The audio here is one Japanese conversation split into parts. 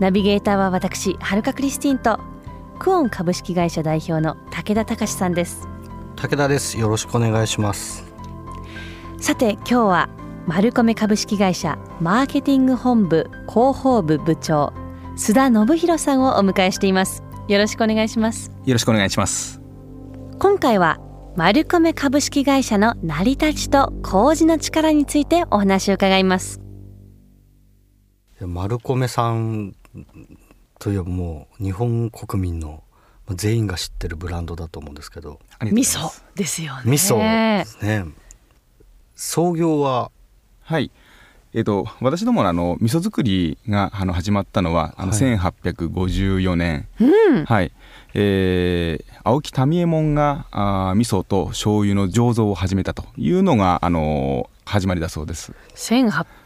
ナビゲーターは私はるかクリスティンとクオン株式会社代表の武田隆さんです。武田です。よろしくお願いします。さて今日はマルコメ株式会社マーケティング本部広報部部長須田信弘さんをお迎えしています。よろしくお願いします。よろしくお願いします。今回はマルコメ株式会社の成り立ちと麹の力についてお話を伺います。マルコメさんといえばもう日本国民の全員が知ってるブランドだと思うんですけど。味噌ですよね。味噌ですね。創業は？はい。えーと、私どものあの味噌作りがあの始まったのはあの1854年、うん、はい。えー、青木民右衛門があ味噌と醤油の醸造を始めたというのがあの始まりだそうです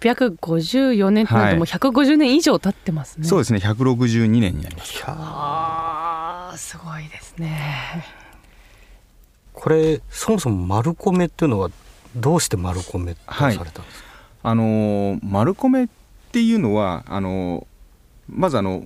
1854年ってなるともう150年以上経ってますね、はい、そうですね。162年になりますあーすごいですね。これそもそも丸米っていうのはどうして丸米とされたんですか、はい、あの丸米っていうのはあのまずあの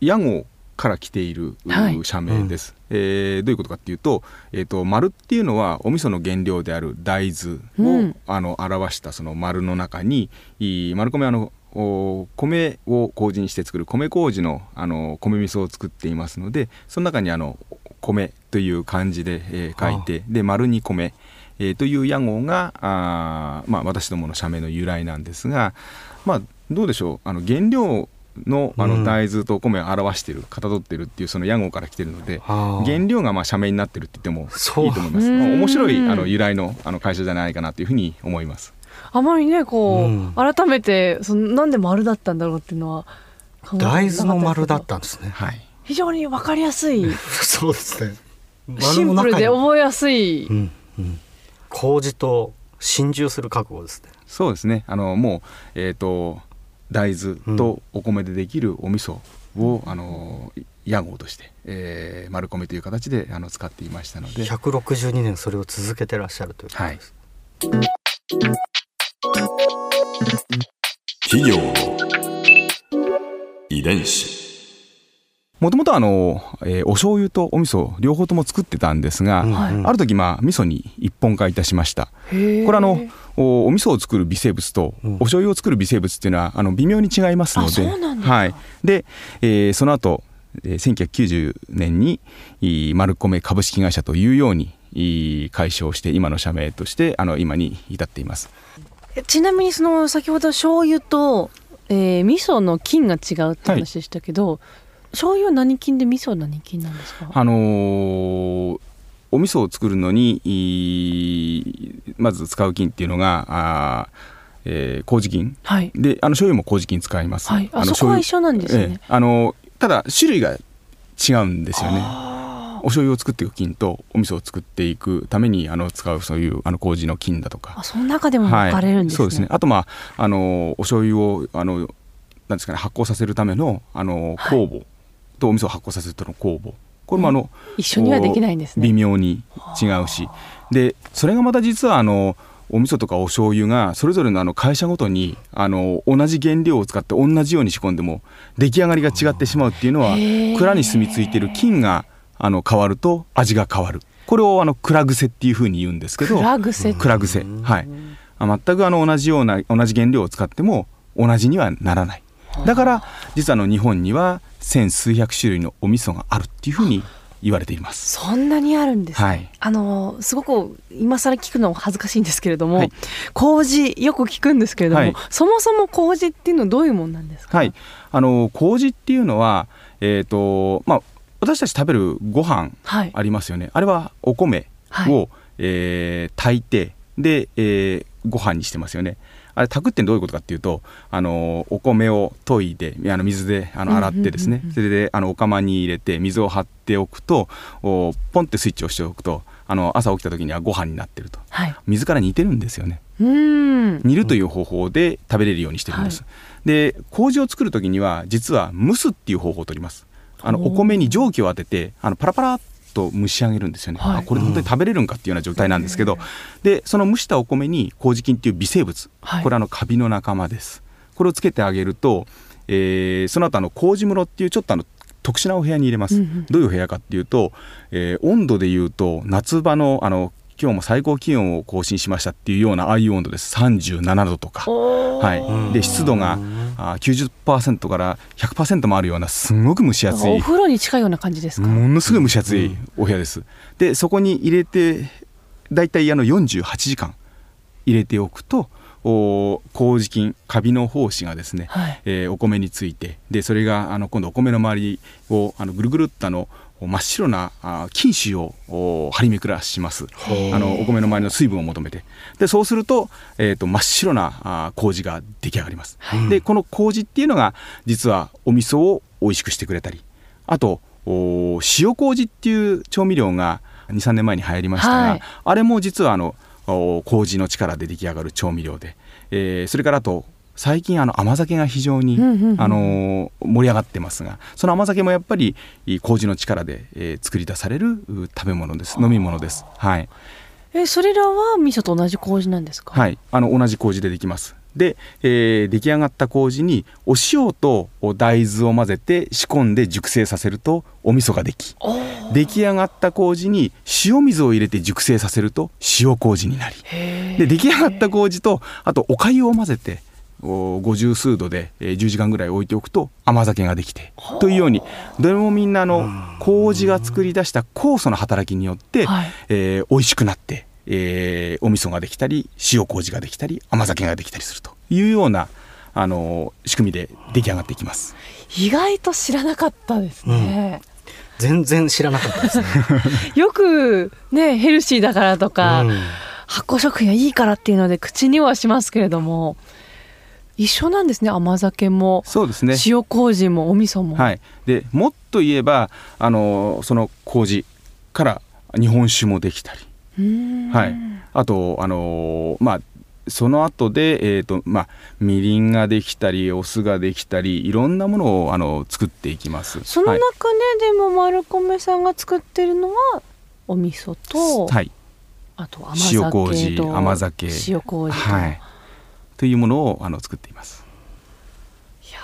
屋号から来ている、社名です、うん、えー、どういうことかっていうと,、えーと、丸っていうのはお味噌の原料である大豆を、うん、あの表したその丸の中に丸米あの米を麹にして作る米麹のあの米味噌を作っていますのでその中にあの米という漢字で、えー、書いてで丸に米、えー、という屋号があ、まあ、私どもの社名の由来なんですが、まあ、どうでしょう？あの原料のあの大豆とお米を表している、かたどってるっていうその屋号から来てるので原料がまあ社名になってるって言ってもいいと思います、まあ、面白いあの由来のあの会社じゃないかなというふうに思います。あまりねこう、うん、改めてそのなんで丸だったんだろうっていうのは大豆の丸だったんですね。はい。非常にわかりやすい。そうですね。シンプルで覚えやすい、うんうん、麹と心中する覚悟ですね。そうですね。あのもうえっ、ー、と大豆とお米でできるお味噌を、あの屋号として、えー、丸米という形であの使っていましたので。162年それを続けてらっしゃるということです、はい、企業の遺伝子もともとあの、えー、お醤油とお味噌両方とも作ってたんですが、はい、ある時まあ味噌に一本化いたしました。これあのおお味噌を作る微生物とお醤油を作る微生物っていうのはあの微妙に違いますのではい。で、えー、その後1990年に丸米株式会社というように解消して今の社名としてあの今に至っています。ちなみにその先ほど醤油と、えー、味噌の菌が違うって話でしたけど、はい、醤油は何菌で味噌は何菌なんですか？あのーお味噌を作るのにまず使う菌っていうのがあ、えー、麹菌、はい、であの醤油も麹菌使います、はい、あのそこは一緒なんですね、えー、あのただ種類が違うんですよね。お醤油を作っていく菌とお味噌を作っていくためにあの使うそういうあの麹の菌だとか。あその中でも分かれるんですね、はい、そうですね。あとまああのお醤油をあのなんですかね発酵させるためのあの酵母とお味噌を発酵させるための酵母これもあの、一緒にはできないんですね。微妙に違うし。でそれがまた実はあのお味噌とかお醤油がそれぞれのあの会社ごとにあの同じ原料を使って同じように仕込んでも出来上がりが違ってしまうっていうのは蔵に住み着いている菌があの変わると味が変わる。これをあの蔵癖っていうふうに言うんですけど蔵癖蔵癖。はい。全くあの同じような同じ原料を使っても同じにはならないだから実はあの日本には千数百種類のお味噌があるっていうふうに言われています。そんなにあるんです、ね、はい、あのすごく今更聞くの恥ずかしいんですけれども、はい、麹よく聞くんですけれども、はい、そもそも麹っていうのはどういうもんなんですか、はい、あの麹っていうのは、えーとまあ、私たち食べるご飯ありますよね、あれはお米を、はい、えー、炊いてで、えー、ご飯にしてますよねあれ炊くってどういうことかっていうとあのお米を研いであの水であの洗ってですね、それであのお釜に入れて水を張っておくとおポンってスイッチを押しておくとあの朝起きた時にはご飯になってると、はい、水から煮てるんですよね。煮るという方法で食べれるようにしてるんです、はい、で麹を作る時には実は蒸すっていう方法を取ります。あのお米に蒸気を当ててあのパラパラっと蒸し上げるんですよね、はい、これ本当に食べれるんかっていうような状態なんですけど、うん、でその蒸したお米に麹菌っていう微生物、はい、これあのカビの仲間です。これをつけてあげると、えー、その後あの麹室っていうちょっとあの特殊なお部屋に入れます、うんうん、どういう部屋かっていうと、えー、温度でいうと夏場のあの今日も最高気温を更新しましたっていうようなああいう温度です。37度とか、はい、で湿度があ90%から100%もあるようなすごく蒸し暑い。お風呂に近いような感じですか？ものすごい蒸し暑いお部屋です、でそこに入れてだいたいあの48時間入れておくとお麹菌カビの胞子がですね、はい、えー、お米についてでそれがあの今度お米の周りをあのぐるぐるっとあの真っ白な菌糸を張り巡らします。あのお米の周りの水分を求めて。でそうすると,、えーと、真っ白な麹が出来上がります、はい、でこの麹っていうのが実はお味噌を美味しくしてくれたりあと塩麹っていう調味料が23年前に流行りましたが、はい、あれも実はあの麹の力で出来上がる調味料で、えー、それからあと最近あの甘酒が非常に、あの盛り上がってますがその甘酒もやっぱり麹の力で、えー、作り出される食べ物です。飲み物です。はい。えそれらは味噌と同じ麹なんですか？はい。あの同じ麹でできます。で、えー、出来上がった麹にお塩と大豆を混ぜて仕込んで熟成させるとお味噌ができ。出来上がった麹に塩水を入れて熟成させると塩麹になり。で出来上がった麹とあとお粥を混ぜて五十数度で10時間ぐらい置いておくと甘酒ができてというようにどれもみんなの麹が作り出した酵素の働きによって、はい、えー、美味しくなって、えー、お味噌ができたり塩麹ができたり甘酒ができたりするというようなあの仕組みで出来上がっていきます。意外と知らなかったですね、うん。全然知らなかったですね。よくねヘルシーだからとか、うん、発酵食品はいいからっていうので口にはしますけれども一緒なんですね甘酒も。そうですね。塩麹もお味噌も。はい、でもっと言えばあのその麹から日本酒もできたり、はい、あとあのまあその後で、えーとまあ、みりんができたりお酢ができたりいろんなものをあの作っていきます。その中で、はい、でも丸米さんが作ってるのはお味噌と、はい、あと甘酒塩麹甘酒。塩麹はいというものをあの作っています。いや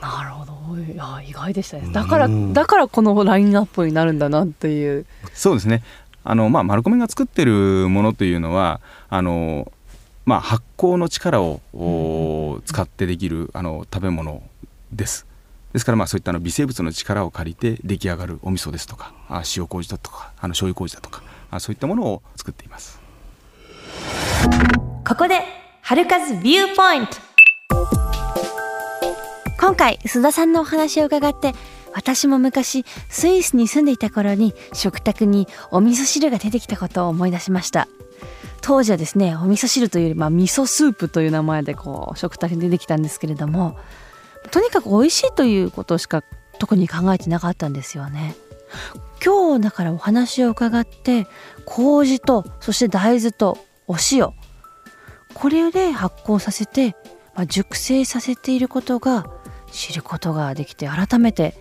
なるほど。いや意外でしたね。だからだからこのラインナップになるんだなっていう。そうですね。あのまあ丸米が作ってるものというのはあのまあ発酵の力を、使ってできるあの食べ物です。ですからまあそういったの微生物の力を借りて出来上がるお味噌ですとかあ塩麹だとかあの醤油麹だとかあそういったものを作っています。ここで春風ビューポイント。今回須田さんのお話を伺って私も昔スイスに住んでいた頃に食卓にお味噌汁が出てきたことを思い出しました。当時はですねお味噌汁というよりまあ味噌スープという名前でこう食卓に出てきたんですけれどもとにかく美味しいということしか特に考えてなかったんですよね。今日だからお話を伺って麹とそして大豆とお塩これで発酵させて、まあ、熟成させていることが知ることができて改めて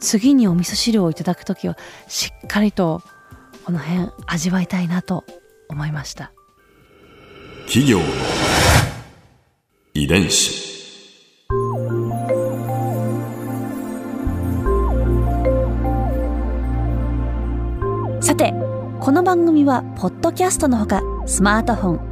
次にお味噌汁をいただく時はしっかりとこの辺味わいたいなと思いました。企業の遺伝子。さてこの番組はポッドキャストのほかスマートフォン